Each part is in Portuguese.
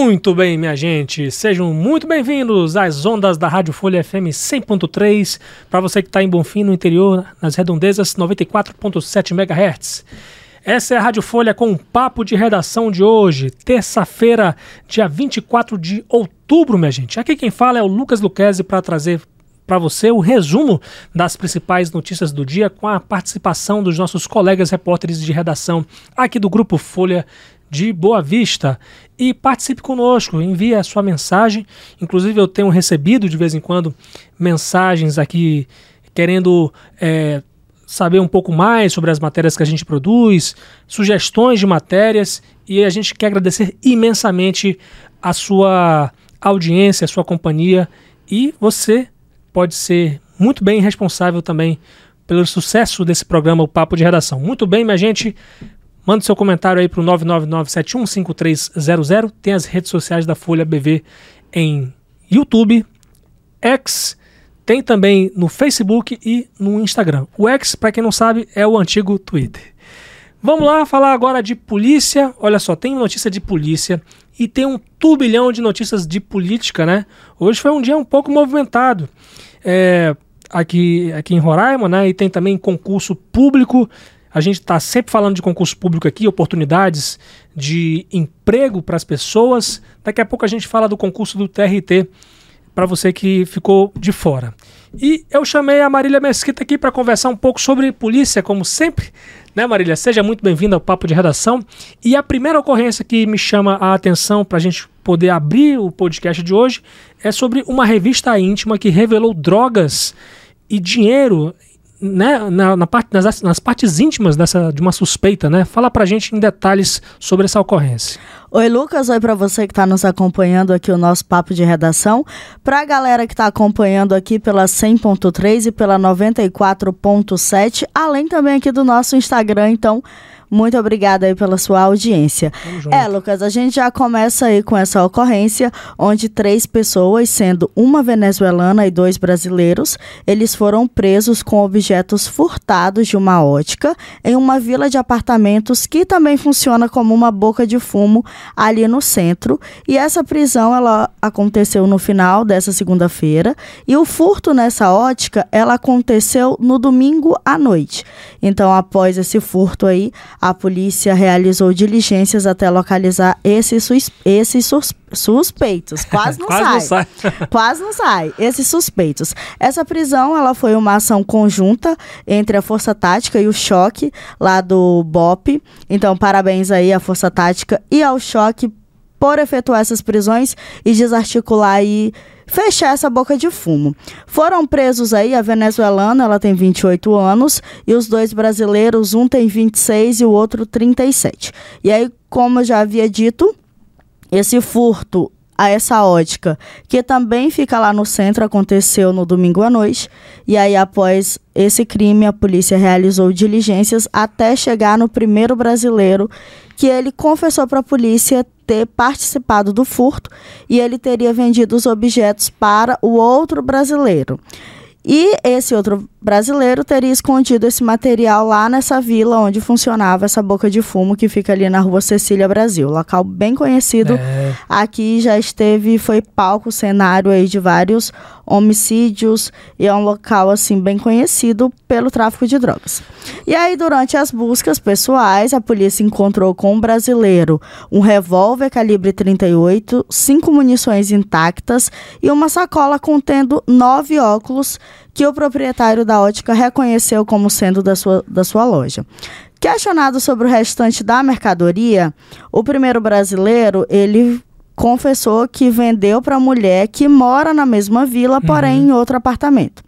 Muito bem, minha gente, sejam muito bem-vindos às ondas da Rádio Folha FM 100.3, para você que está em Bonfim, no interior, nas redondezas 94.7 MHz. Essa é a Rádio Folha com o papo de redação de hoje, terça-feira, dia 24 de outubro, minha gente. Aqui quem fala é o Lucas Luquezzi para trazer para você o resumo das principais notícias do dia com a participação dos nossos colegas repórteres de redação aqui do Grupo Folha de Boa Vista e participe conosco, envie a sua mensagem. Inclusive, eu tenho recebido de vez em quando mensagens aqui querendo é, saber um pouco mais sobre as matérias que a gente produz, sugestões de matérias e a gente quer agradecer imensamente a sua audiência, a sua companhia e você pode ser muito bem responsável também pelo sucesso desse programa, o Papo de Redação. Muito bem, minha gente. Mande seu comentário aí para o 999715300. Tem as redes sociais da Folha BV em YouTube, X, tem também no Facebook e no Instagram. O X, para quem não sabe, é o antigo Twitter. Vamos lá falar agora de polícia. Olha só, tem notícia de polícia e tem um turbilhão de notícias de política, né? Hoje foi um dia um pouco movimentado. É, aqui, aqui em Roraima, né? E tem também concurso público a gente está sempre falando de concurso público aqui, oportunidades de emprego para as pessoas. Daqui a pouco a gente fala do concurso do TRT para você que ficou de fora. E eu chamei a Marília Mesquita aqui para conversar um pouco sobre polícia, como sempre. Né, Marília? Seja muito bem-vinda ao Papo de Redação. E a primeira ocorrência que me chama a atenção para a gente poder abrir o podcast de hoje é sobre uma revista íntima que revelou drogas e dinheiro né, na, na parte, nas, nas, partes íntimas dessa, de uma suspeita, né? Fala pra gente em detalhes sobre essa ocorrência. Oi, Lucas. Oi para você que está nos acompanhando aqui o nosso papo de redação. Para a galera que está acompanhando aqui pela 100.3 e pela 94.7, além também aqui do nosso Instagram, então muito obrigada aí pela sua audiência. É, Lucas, a gente já começa aí com essa ocorrência, onde três pessoas, sendo uma venezuelana e dois brasileiros, eles foram presos com objetos furtados de uma ótica em uma vila de apartamentos que também funciona como uma boca de fumo ali no centro. E essa prisão, ela aconteceu no final dessa segunda-feira e o furto nessa ótica, ela aconteceu no domingo à noite. Então, após esse furto aí, a polícia realizou diligências até localizar esses, esses sus suspeitos. Quase não Quase sai. Não sai. Quase não sai. Esses suspeitos. Essa prisão ela foi uma ação conjunta entre a Força Tática e o Choque, lá do BOP. Então, parabéns aí à Força Tática e ao Choque por efetuar essas prisões e desarticular aí fechar essa boca de fumo. Foram presos aí a venezuelana, ela tem 28 anos, e os dois brasileiros, um tem 26 e o outro 37. E aí, como eu já havia dito, esse furto a essa ótica, que também fica lá no centro, aconteceu no domingo à noite. E aí, após esse crime, a polícia realizou diligências até chegar no primeiro brasileiro, que ele confessou para a polícia ter participado do furto e ele teria vendido os objetos para o outro brasileiro. E esse outro brasileiro teria escondido esse material lá nessa vila onde funcionava essa boca de fumo que fica ali na rua Cecília Brasil. Local bem conhecido. É. Aqui já esteve, foi palco, cenário aí de vários homicídios e é um local assim bem conhecido pelo tráfico de drogas. E aí durante as buscas pessoais, a polícia encontrou com um brasileiro um revólver calibre 38, cinco munições intactas e uma sacola contendo nove óculos que o proprietário da ótica reconheceu como sendo da sua, da sua loja. Questionado sobre o restante da mercadoria, o primeiro brasileiro, ele confessou que vendeu para a mulher que mora na mesma vila, porém uhum. em outro apartamento.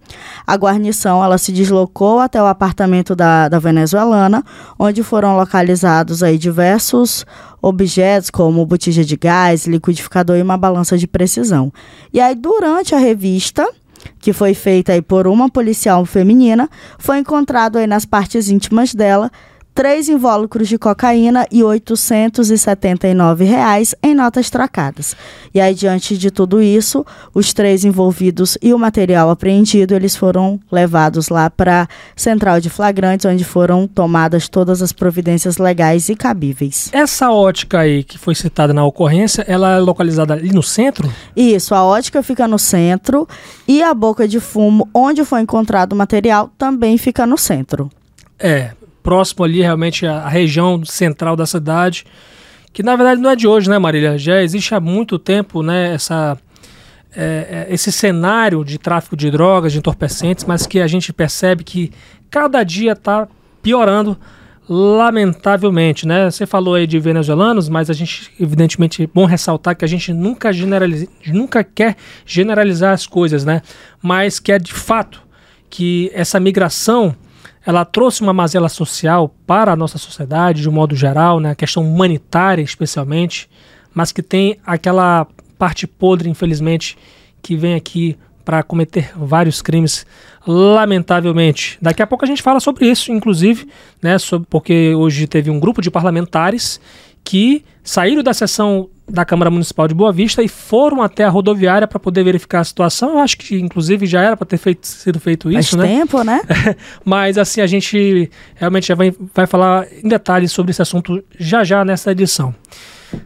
A guarnição ela se deslocou até o apartamento da, da venezuelana, onde foram localizados aí diversos objetos como botija de gás, liquidificador e uma balança de precisão. E aí durante a revista que foi feita aí por uma policial feminina, foi encontrado aí nas partes íntimas dela três invólucros de cocaína e 879 reais em notas trocadas. E aí, diante de tudo isso, os três envolvidos e o material apreendido, eles foram levados lá para a central de flagrantes, onde foram tomadas todas as providências legais e cabíveis. Essa ótica aí que foi citada na ocorrência, ela é localizada ali no centro? Isso, a ótica fica no centro e a boca de fumo, onde foi encontrado o material, também fica no centro. É, próximo ali realmente à região central da cidade, que na verdade não é de hoje, né, Marília? Já existe há muito tempo, né, essa, é, é, esse cenário de tráfico de drogas, de entorpecentes, mas que a gente percebe que cada dia está piorando lamentavelmente, né? Você falou aí de venezuelanos, mas a gente, evidentemente, é bom ressaltar que a gente nunca, generaliza, nunca quer generalizar as coisas, né? Mas que é de fato que essa migração ela trouxe uma mazela social para a nossa sociedade de um modo geral, né? A questão humanitária especialmente, mas que tem aquela parte podre, infelizmente, que vem aqui para cometer vários crimes, lamentavelmente. Daqui a pouco a gente fala sobre isso, inclusive, né, sobre, porque hoje teve um grupo de parlamentares que saíram da sessão da Câmara Municipal de Boa Vista e foram até a rodoviária para poder verificar a situação. Eu acho que, inclusive, já era para ter feito, sido feito isso, Faz né? tempo, né? Mas, assim, a gente realmente já vai, vai falar em detalhes sobre esse assunto já já nessa edição.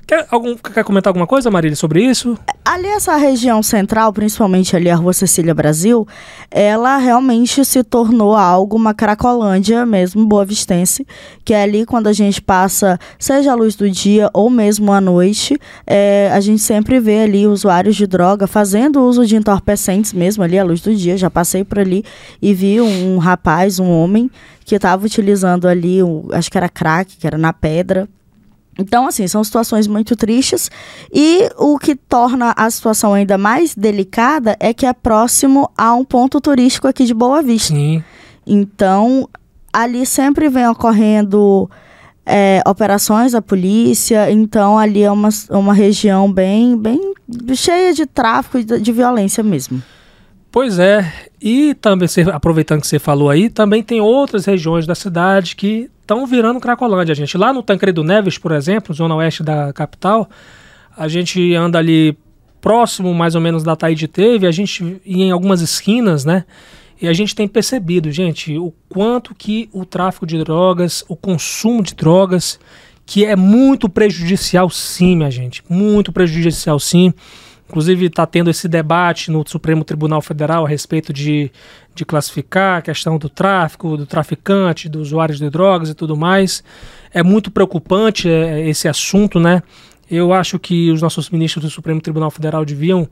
Quer, algum, quer comentar alguma coisa, Marília, sobre isso? Ali essa região central, principalmente ali a Rua Cecília Brasil, ela realmente se tornou algo, uma cracolândia mesmo, boa vistense, que é ali quando a gente passa, seja a luz do dia ou mesmo à noite, é, a gente sempre vê ali usuários de droga fazendo uso de entorpecentes mesmo ali à luz do dia. Já passei por ali e vi um, rapaz, um homem, que estava utilizando ali, um, acho que era crack, que era na pedra, então, assim, são situações muito tristes. E o que torna a situação ainda mais delicada é que é próximo a um ponto turístico aqui de Boa Vista. Sim. Então, ali sempre vem ocorrendo é, operações da polícia. Então, ali é uma, uma região bem, bem cheia de tráfico e de, de violência mesmo. Pois é, e também, aproveitando que você falou aí, também tem outras regiões da cidade que estão virando Cracolândia, gente. Lá no Tancredo Neves, por exemplo, zona oeste da capital, a gente anda ali próximo mais ou menos da Taíde Teve, a gente em algumas esquinas, né? E a gente tem percebido, gente, o quanto que o tráfico de drogas, o consumo de drogas, que é muito prejudicial sim, minha gente, muito prejudicial sim. Inclusive está tendo esse debate no Supremo Tribunal Federal a respeito de, de classificar a questão do tráfico, do traficante, dos usuários de drogas e tudo mais. É muito preocupante é, esse assunto, né? Eu acho que os nossos ministros do Supremo Tribunal Federal deviam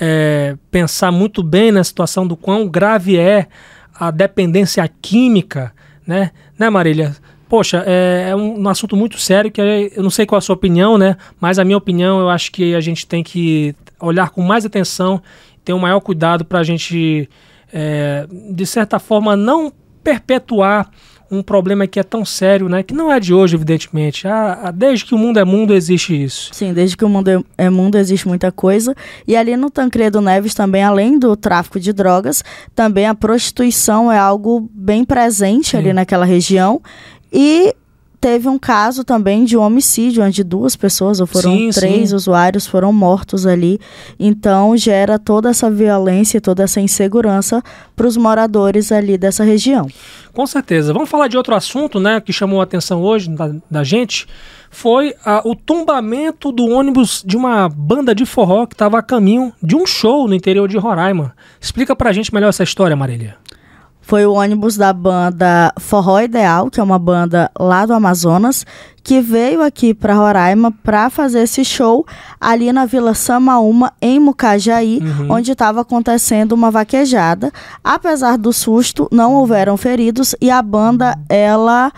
é, pensar muito bem na situação do quão grave é a dependência química, né, né Marília? Poxa, é, é um, um, assunto muito sério que eu não sei qual a sua opinião, né? Mas a minha opinião, eu acho que a gente tem que olhar com mais atenção, ter um maior cuidado para a gente, é, de certa forma, não perpetuar um problema que é tão sério, né? Que não é de hoje, evidentemente. Ah, desde que o mundo é mundo existe isso. Sim, desde que o mundo é, é mundo existe muita coisa. E ali no Tancredo Neves também, além do tráfico de drogas, também a prostituição é algo bem presente Sim. ali naquela região. E teve um caso também de um homicídio, onde duas pessoas, ou foram sim, três sim. usuários, foram mortos ali. Então gera toda essa violência, toda essa insegurança para os moradores ali dessa região. Com certeza. Vamos falar de outro assunto, né, que chamou a atenção hoje da, da gente. Foi o tombamento do ônibus de uma banda de forró que estava a caminho de um show no interior de Roraima. Explica pra gente melhor essa história, Marília foi o ônibus da banda Forró Ideal, que é uma banda lá do Amazonas, que veio aqui para Roraima para fazer esse show ali na Vila Samaúma, em Mucajaí, uhum. onde estava acontecendo uma vaquejada. Apesar do susto, não houveram feridos e a banda ela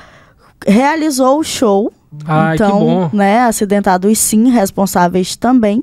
realizou o show Ai, então, né, acidentados sim, responsáveis também.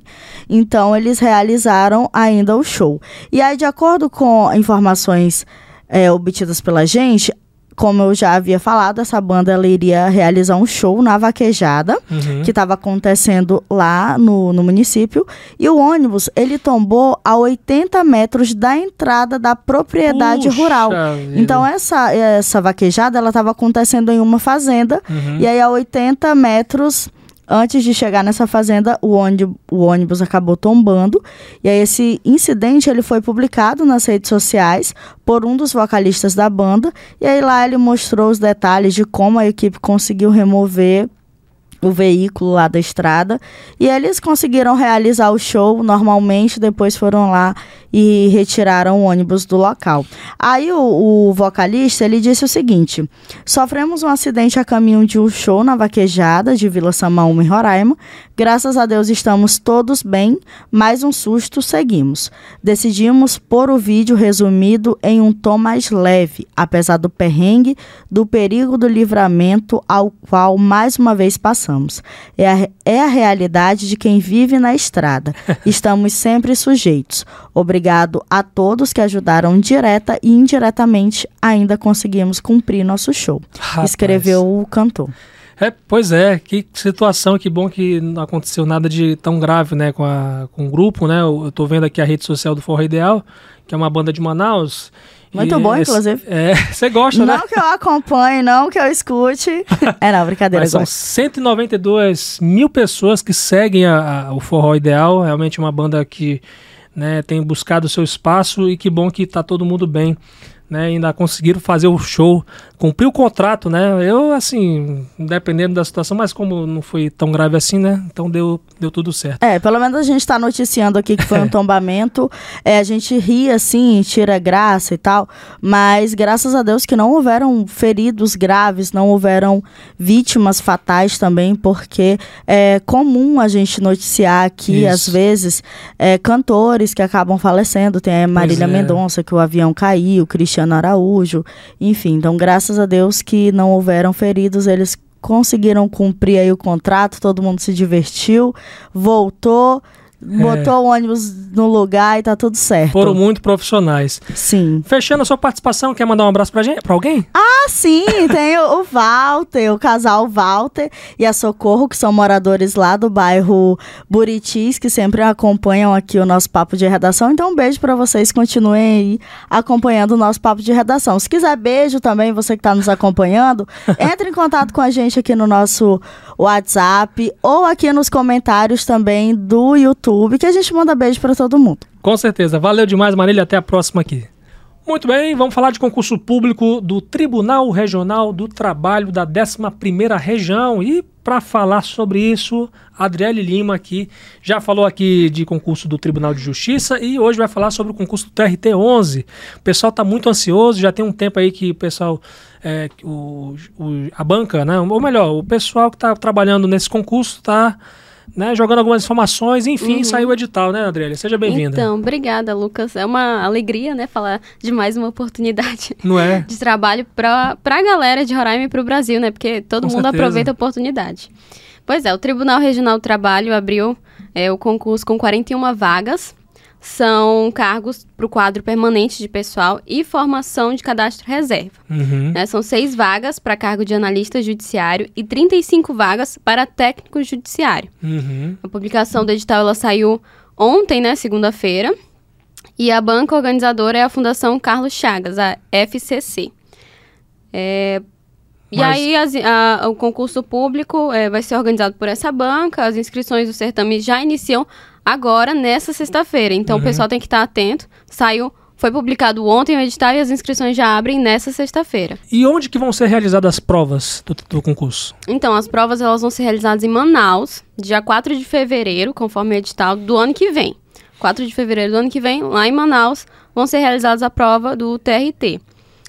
Então, eles realizaram ainda o show. E aí, de acordo com informações é, obtidas pela gente, como eu já havia falado, essa banda ela iria realizar um show na vaquejada Uhum. que estava acontecendo lá no, no município e o ônibus ele tombou a 80 metros da entrada da propriedade Puxa rural. vida. Então essa essa vaquejada ela estava acontecendo em uma fazenda Uhum. e aí a 80 metros antes de chegar nessa fazenda o ônibus, o ônibus acabou tombando. E aí esse incidente ele foi publicado nas redes sociais por um dos vocalistas da banda. E aí lá ele mostrou os detalhes de como a equipe conseguiu remover o veículo lá da estrada. E eles conseguiram realizar o show normalmente, depois foram lá e retiraram o ônibus do local. Aí o, o vocalista ele disse o seguinte: sofremos um acidente a caminho de um show na vaquejada de Vila Samaúma em Roraima. Graças a Deus estamos todos bem, mais um susto seguimos. Decidimos pôr o vídeo resumido em um tom mais leve, apesar do perrengue, do perigo do livramento ao qual mais uma vez passamos. É a, é a realidade de quem vive na estrada. Estamos sempre sujeitos. Obrigado a todos que ajudaram direta e indiretamente. Ainda conseguimos cumprir nosso show. Rapaz. Escreveu o cantor. É, pois é, que situação, que bom que não aconteceu nada de tão grave, né, com, a, com o grupo, né, eu, tô vendo aqui a rede social do Forró Ideal, que é uma banda de Manaus. Muito e bom, esse- inclusive. É, você gosta, né? Não que eu acompanhe, não que eu escute. É, não, brincadeira. Mas são gosto. 192 mil pessoas que seguem a- a- o Forró Ideal. Realmente uma banda que né, tem buscado seu espaço e que bom que tá todo mundo bem. Né, ainda conseguiram fazer o show, cumprir o contrato, né? Eu, assim, dependendo da situação, mas como não foi tão grave assim, né? Então deu, deu tudo certo. É, pelo menos a gente tá noticiando aqui que foi um tombamento. É, a gente ri assim, tira graça e tal, mas graças a Deus que não houveram feridos graves, não houveram vítimas fatais também, porque é comum a gente noticiar aqui, Isso. às vezes, é, cantores que acabam falecendo. Tem a Marília é. Mendonça, que o avião caiu, Cristiano Araújo, enfim. Então, graças a Deus que não houveram feridos, eles conseguiram cumprir aí o contrato, todo mundo se divertiu, voltou, botou o ônibus no lugar e tá tudo certo. Foram muito profissionais. Sim. Fechando a sua participação, quer mandar um abraço pra, gente, pra alguém? Ah, sim, tem o, o Walter, o casal Walter e a Socorro, que são moradores lá do bairro Buritis, que sempre acompanham aqui o nosso papo de redação. Então, um beijo pra vocês, continuem aí acompanhando o nosso papo de redação. Se quiser beijo também, você que tá nos acompanhando, entre em contato com a gente aqui no nosso WhatsApp ou aqui nos comentários também do YouTube, que a gente manda beijo pra todo mundo. Com certeza. Valeu demais, Marília. Até a próxima aqui. Muito bem, vamos falar de concurso público do Tribunal Regional do Trabalho da 11ª Região. E para falar sobre isso, Adriele Lima aqui já falou aqui de concurso do Tribunal de Justiça e hoje vai falar sobre o concurso do TRT-11. O pessoal está muito ansioso, já tem um tempo aí que o pessoal, é, o, o- a banca, né, ou melhor, o pessoal que está trabalhando nesse concurso está né, jogando algumas informações, enfim, saiu o edital, né, Adriele? Seja bem-vinda. Então, obrigada, Lucas. É uma alegria, né, falar de mais uma oportunidade Não é? de trabalho para a galera de Roraima e para o Brasil, né? Porque todo Com mundo certeza. aproveita a oportunidade. Pois é, o Tribunal Regional do Trabalho abriu é, o concurso com 41 vagas. São cargos para o quadro permanente de pessoal e formação de cadastro reserva. Uhum. né? São seis vagas para cargo de analista judiciário e 35 vagas para técnico judiciário. Uhum. A publicação do edital ela saiu ontem, né, segunda-feira. E a banca organizadora é a Fundação Carlos Chagas, a FCC. É, E Mas- aí as- a- o concurso público é, vai ser organizado por essa banca. As inscrições do certame já iniciam agora, nessa sexta-feira. Então Uhum. o pessoal tem que estar atento. Saiu, foi publicado ontem o edital e as inscrições já abrem nessa sexta-feira. E onde que vão ser realizadas as provas do, do concurso? Então, as provas elas vão ser realizadas em Manaus, dia 4 de fevereiro, conforme o edital do ano que vem. 4 de fevereiro do ano que vem, lá em Manaus, vão ser realizadas a prova do TRT.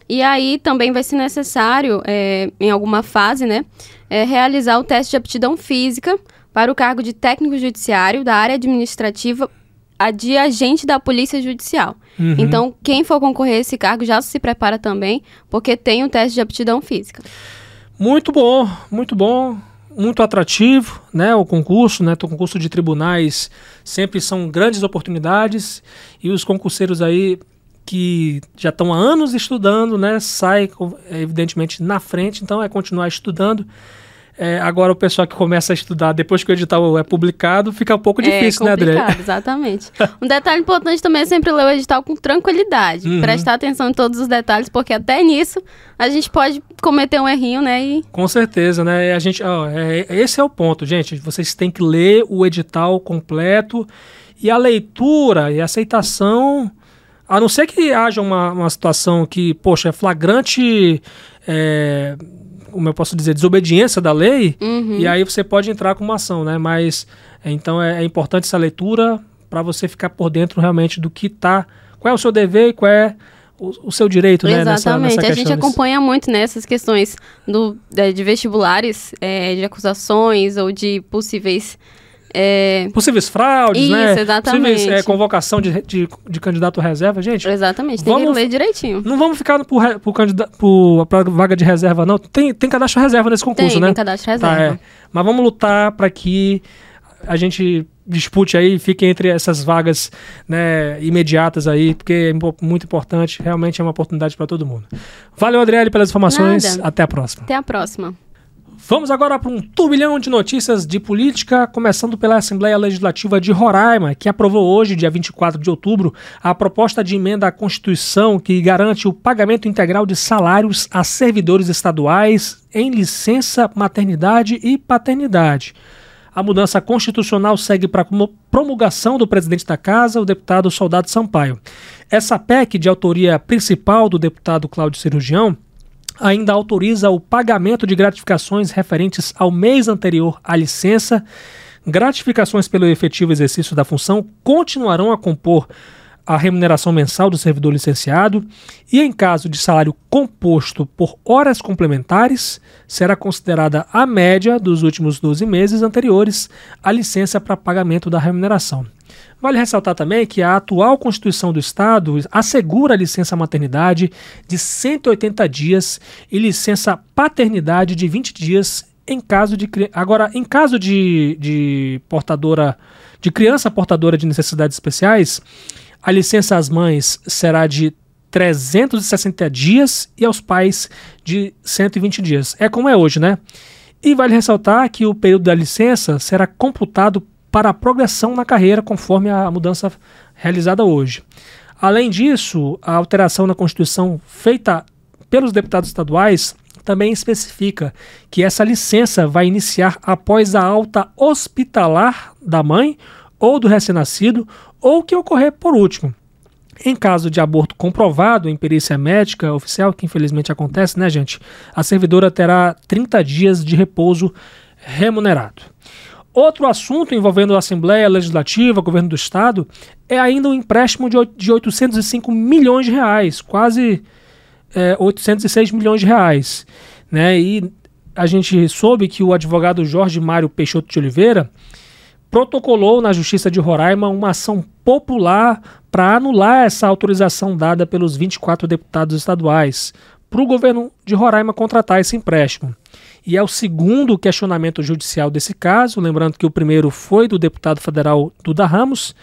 E aí também vai ser necessário, é, em alguma fase, né, é, realizar o teste de aptidão física para o cargo de técnico judiciário da área administrativa a de agente da Polícia Judicial. Uhum. Então, quem for concorrer a esse cargo já se prepara também, porque tem o teste de aptidão física. Muito bom, muito bom, muito atrativo, né? O concurso, né? O concurso de tribunais sempre são grandes oportunidades e os concurseiros aí que já estão há anos estudando, né? Sai, evidentemente, na frente, então é continuar estudando. É, agora o pessoal que começa a estudar depois que o edital é publicado fica um pouco É difícil, né, André? complicado, Exatamente. Um detalhe importante também é sempre ler o edital com tranquilidade. Uhum. Prestar atenção em todos os detalhes, porque até nisso a gente pode cometer um errinho, né? E Com certeza, né? A gente, ó, é- esse é o ponto, gente. Vocês têm que ler o edital completo e a leitura e a aceitação, a não ser que haja uma, uma situação que, poxa, é flagrante, é, como eu posso dizer, desobediência da lei, Uhum. e aí você pode entrar com uma ação, né? Mas é, então é, é importante essa leitura para você ficar por dentro realmente do que tá, qual é o seu dever e qual é o, o seu direito, né? nessa- Exatamente. nessa a gente acompanha muito nessas questões do, de, de vestibulares, é, de acusações ou de possíveis. É, Possíveis fraudes, né? Isso, exatamente. Possíveis é, convocação de, de, de candidato reserva. Gente, exatamente, tem Vamos- que ler direitinho. não vamos ficar por, por, candida- por pra vaga de reserva, não. Tem, tem cadastro reserva nesse concurso, Tem, né? tem cadastro Tá, reserva. é. Mas vamos lutar para que a gente dispute aí, fique entre essas vagas né, imediatas aí, porque é muito importante, realmente é uma oportunidade para todo mundo. Valeu, Adriele, pelas informações. Nada. Até a próxima. Até a próxima. Vamos agora para um turbilhão de notícias de política, começando pela Assembleia Legislativa de Roraima, que aprovou hoje, dia 24 de outubro, a proposta de emenda à Constituição que garante o pagamento integral de salários a servidores estaduais em licença maternidade e paternidade. A mudança constitucional segue para a promulgação do presidente da Casa, o deputado Soldado Sampaio. Essa PEC, de autoria principal do deputado Cláudio Cirurgião, ainda autoriza o pagamento de gratificações referentes ao mês anterior à licença. Gratificações pelo efetivo exercício da função continuarão a compor a remuneração mensal do servidor licenciado e, em caso de salário composto por horas complementares, será considerada a média dos últimos 12 meses anteriores à licença para pagamento da remuneração. Vale ressaltar também que a atual Constituição do Estado assegura a licença maternidade de 180 dias e licença paternidade de 20 dias em caso de agora em caso de, de portadora de criança portadora de necessidades especiais, a licença às mães será de 360 dias e aos pais de 120 dias. É como é hoje, né? E vale ressaltar que o período da licença será computado para a progressão na carreira, conforme a mudança realizada hoje. Além disso, a alteração na Constituição feita pelos deputados estaduais também especifica que essa licença vai iniciar após a alta hospitalar da mãe ou do recém-nascido, ou que ocorrer por último. Em caso de aborto comprovado em perícia médica oficial, que infelizmente acontece, né, gente? A servidora terá 30 dias de repouso remunerado. Outro assunto envolvendo a Assembleia Legislativa, governo do Estado, é ainda um empréstimo de oit- de 805 milhões de reais, quase é, 806 milhões de reais. Né? E a gente soube que o advogado Jorge Mário Peixoto de Oliveira protocolou na Justiça de Roraima uma ação popular para anular essa autorização dada pelos 24 deputados estaduais para o governo de Roraima contratar esse empréstimo. E é o segundo questionamento judicial desse caso, lembrando que o primeiro foi do deputado federal Duda Ramos.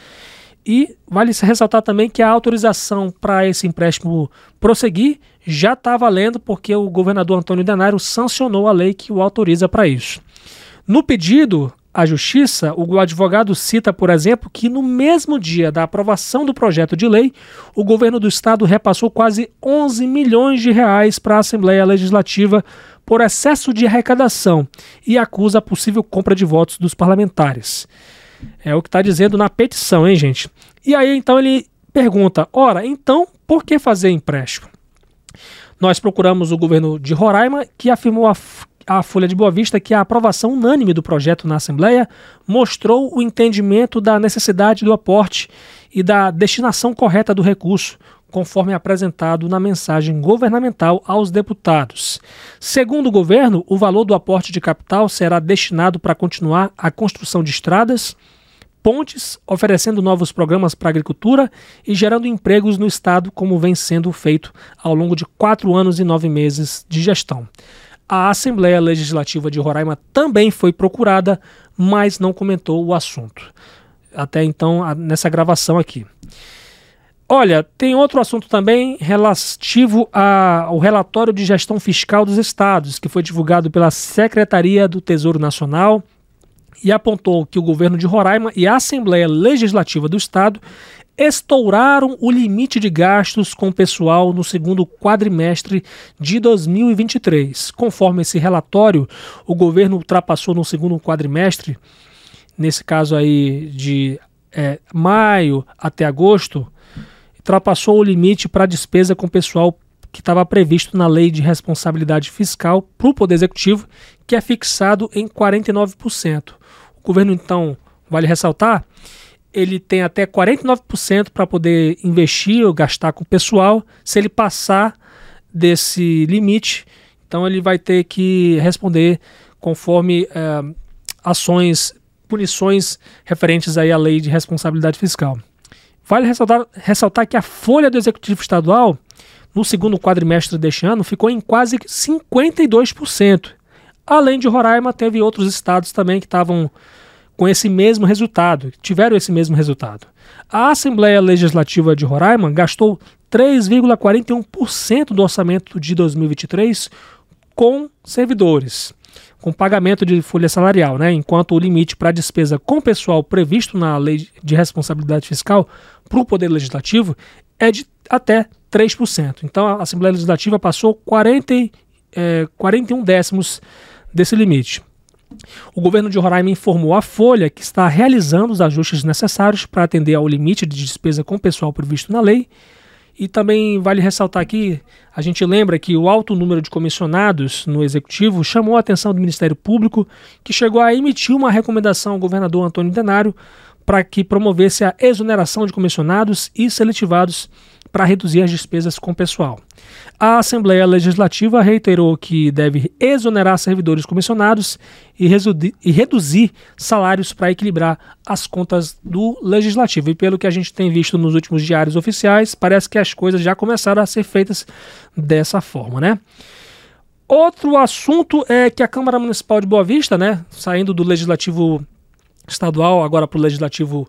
E vale ressaltar também que a autorização para esse empréstimo prosseguir já está valendo, porque o governador Antônio Denário sancionou a lei que o autoriza para isso. No pedido à Justiça, o advogado cita, por exemplo, que no mesmo dia da aprovação do projeto de lei, o governo do estado repassou quase 11 milhões de reais para a Assembleia Legislativa por excesso de arrecadação e acusa a possível compra de votos dos parlamentares. É o que está dizendo na petição, hein, gente? E aí, então, ele pergunta: ora, então, por que fazer empréstimo? Nós procuramos o governo de Roraima, que afirmou a, a Folha de Boa Vista que a aprovação unânime do projeto na Assembleia mostrou o entendimento da necessidade do aporte e da destinação correta do recurso, conforme apresentado na mensagem governamental aos deputados. Segundo o governo, o valor do aporte de capital será destinado para continuar a construção de estradas, pontes, oferecendo novos programas para a agricultura e gerando empregos no Estado, como vem sendo feito ao longo de quatro anos e nove meses de gestão. A Assembleia Legislativa de Roraima também foi procurada, mas não comentou o assunto. Até então, nessa gravação aqui. Olha, tem outro assunto também relativo ao relatório de gestão fiscal dos estados, que foi divulgado pela Secretaria do Tesouro Nacional e apontou que o governo de Roraima e a Assembleia Legislativa do Estado estouraram o limite de gastos com o pessoal no segundo quadrimestre de 2023. Conforme esse relatório, o governo ultrapassou no segundo quadrimestre, nesse caso aí de é, maio até agosto, ultrapassou o limite para despesa com pessoal que estava previsto na Lei de Responsabilidade Fiscal para o Poder Executivo, que é fixado em 49%. O governo, então, vale ressaltar, ele tem até 49% para poder investir ou gastar com pessoal. Se ele passar desse limite, então ele vai ter que responder conforme é, ações, punições referentes aí à lei de responsabilidade fiscal. Vale ressaltar, ressaltar que a folha do Executivo Estadual, no segundo quadrimestre deste ano, ficou em quase 52%. Além de Roraima, teve outros estados também que estavam com esse mesmo resultado, tiveram esse mesmo resultado. A Assembleia Legislativa de Roraima gastou 3,41% do orçamento de 2023 com servidores com pagamento de folha salarial, né? enquanto o limite para despesa com pessoal previsto na Lei de Responsabilidade Fiscal para o Poder Legislativo é de até 3%. Então a Assembleia Legislativa passou 40, é, 41 décimos desse limite. O governo de Roraima informou à Folha que está realizando os ajustes necessários para atender ao limite de despesa com pessoal previsto na lei e também vale ressaltar aqui, a gente lembra que o alto número de comissionados no executivo chamou a atenção do Ministério Público, que chegou a emitir uma recomendação ao governador Antônio Denário para que promovesse a exoneração de comissionados e seletivados para reduzir as despesas com pessoal. A Assembleia Legislativa reiterou que deve exonerar servidores comissionados e, e reduzir salários para equilibrar as contas do Legislativo. E pelo que a gente tem visto nos últimos diários oficiais, parece que as coisas já começaram a ser feitas dessa forma, né? Outro assunto é que a Câmara Municipal de Boa Vista, né, saindo do Legislativo Estadual agora para o Legislativo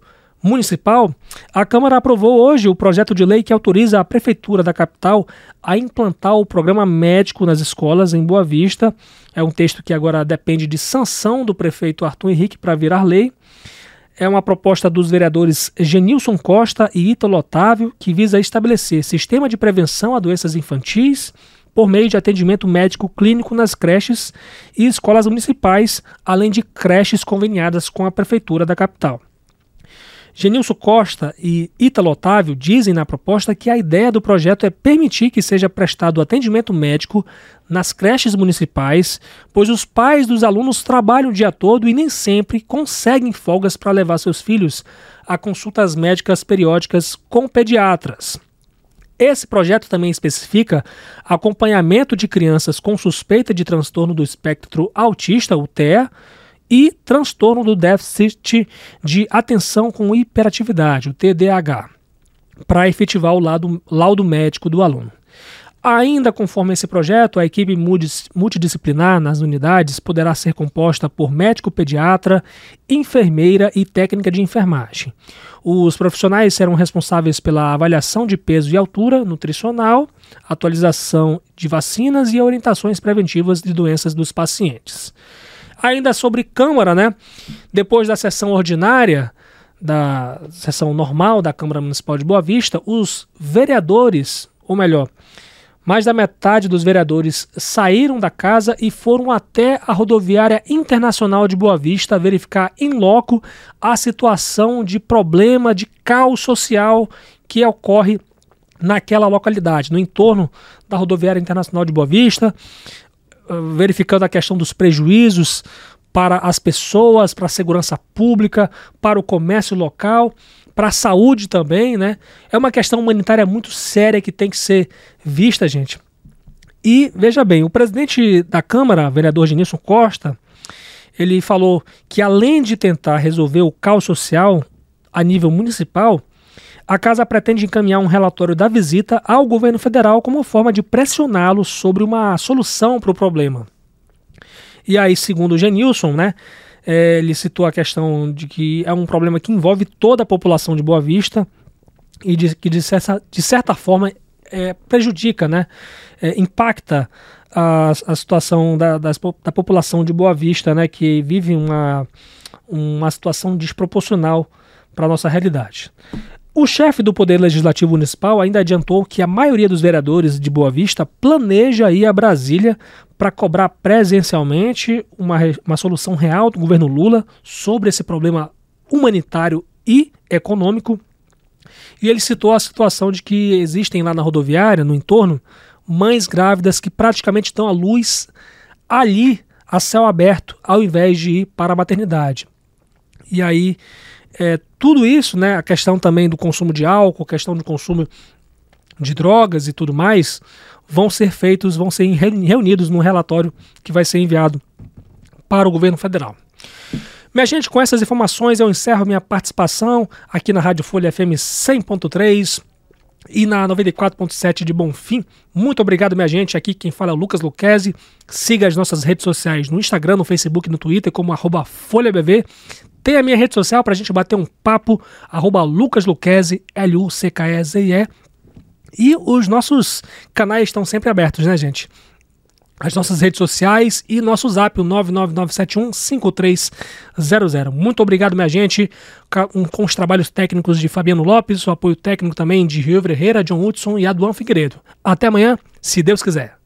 a Câmara aprovou hoje o projeto de lei que autoriza a Prefeitura da capital a implantar o programa médico nas escolas em Boa Vista. É um texto que agora depende de sanção do prefeito Arthur Henrique para virar lei. É uma proposta dos vereadores Genilson Costa e Ítalo Otávio, que visa estabelecer sistema de prevenção a doenças infantis por meio de atendimento médico clínico nas creches e escolas municipais, além de creches conveniadas com a Prefeitura da capital. Genilson Costa e Ítalo Otávio dizem na proposta que a ideia do projeto é permitir que seja prestado atendimento médico nas creches municipais, pois os pais dos alunos trabalham o dia todo e nem sempre conseguem folgas para levar seus filhos a consultas médicas periódicas com pediatras. Esse projeto também especifica acompanhamento de crianças com suspeita de transtorno do espectro autista, o TEA, e transtorno do déficit de atenção com hiperatividade, o TDAH, para efetivar o lado, laudo médico do aluno. Ainda conforme esse projeto, a equipe multidisciplinar nas unidades poderá ser composta por médico pediatra, enfermeira e técnica de enfermagem. Os profissionais serão responsáveis pela avaliação de peso e altura nutricional, atualização de vacinas e orientações preventivas de doenças dos pacientes. Ainda sobre Câmara, né? Depois da sessão ordinária, da sessão normal da Câmara Municipal de Boa Vista, os vereadores, ou melhor, mais da metade dos vereadores saíram da casa e foram até a rodoviária internacional de Boa Vista verificar em loco a situação de problema de caos social que ocorre naquela localidade, no entorno da rodoviária internacional de Boa Vista, verificando a questão dos prejuízos para as pessoas, para a segurança pública, para o comércio local, para a saúde também, né? É uma questão humanitária muito séria que tem que ser vista, gente. E veja bem, o presidente da Câmara, vereador Genilson Costa, ele falou que além de tentar resolver o caos social a nível municipal, a casa pretende encaminhar um relatório da visita ao governo federal como forma de pressioná-lo sobre uma solução para o problema. E aí, segundo o Genilson, né, é, ele citou a questão de que é um problema que envolve toda a população de Boa Vista e de, que, de certa, de certa forma, é, prejudica, né? É, impacta a, a situação da, da, da, população de Boa Vista, né? Que vive uma, uma situação desproporcional para a nossa realidade. O chefe do Poder Legislativo Municipal ainda adiantou que a maioria dos vereadores de Boa Vista planeja ir a Brasília para cobrar presencialmente uma, uma solução real do governo Lula sobre esse problema humanitário e econômico. E ele citou a situação de que existem lá na rodoviária, no entorno, mães grávidas que praticamente estão à luz ali, a céu aberto, ao invés de ir para a maternidade. E aí é, tudo isso, né, a questão também do consumo de álcool, questão do consumo de drogas e tudo mais, vão ser feitos, vão ser reunidos num relatório que vai ser enviado para o governo federal. Minha gente, com essas informações eu encerro minha participação aqui na Rádio Folha FM 100.3 e na 94.7 de Bonfim. Muito obrigado, minha gente. Aqui quem fala é o Lucas Luquezzi. Siga as nossas redes sociais no Instagram, no Facebook no Twitter como arroba FolhaBV. Tem a minha rede social para a gente bater um papo, arroba Lucas Luquezzi, L-U-C-K-E-Z-E. E os nossos canais estão sempre abertos, né, gente? As nossas redes sociais e nosso zap, o 999715300. Muito obrigado, minha gente, com os trabalhos técnicos de Fabiano Lopes, o apoio técnico também de Rio Herrera, John Hudson e Aduan Figueiredo. Até amanhã, se Deus quiser.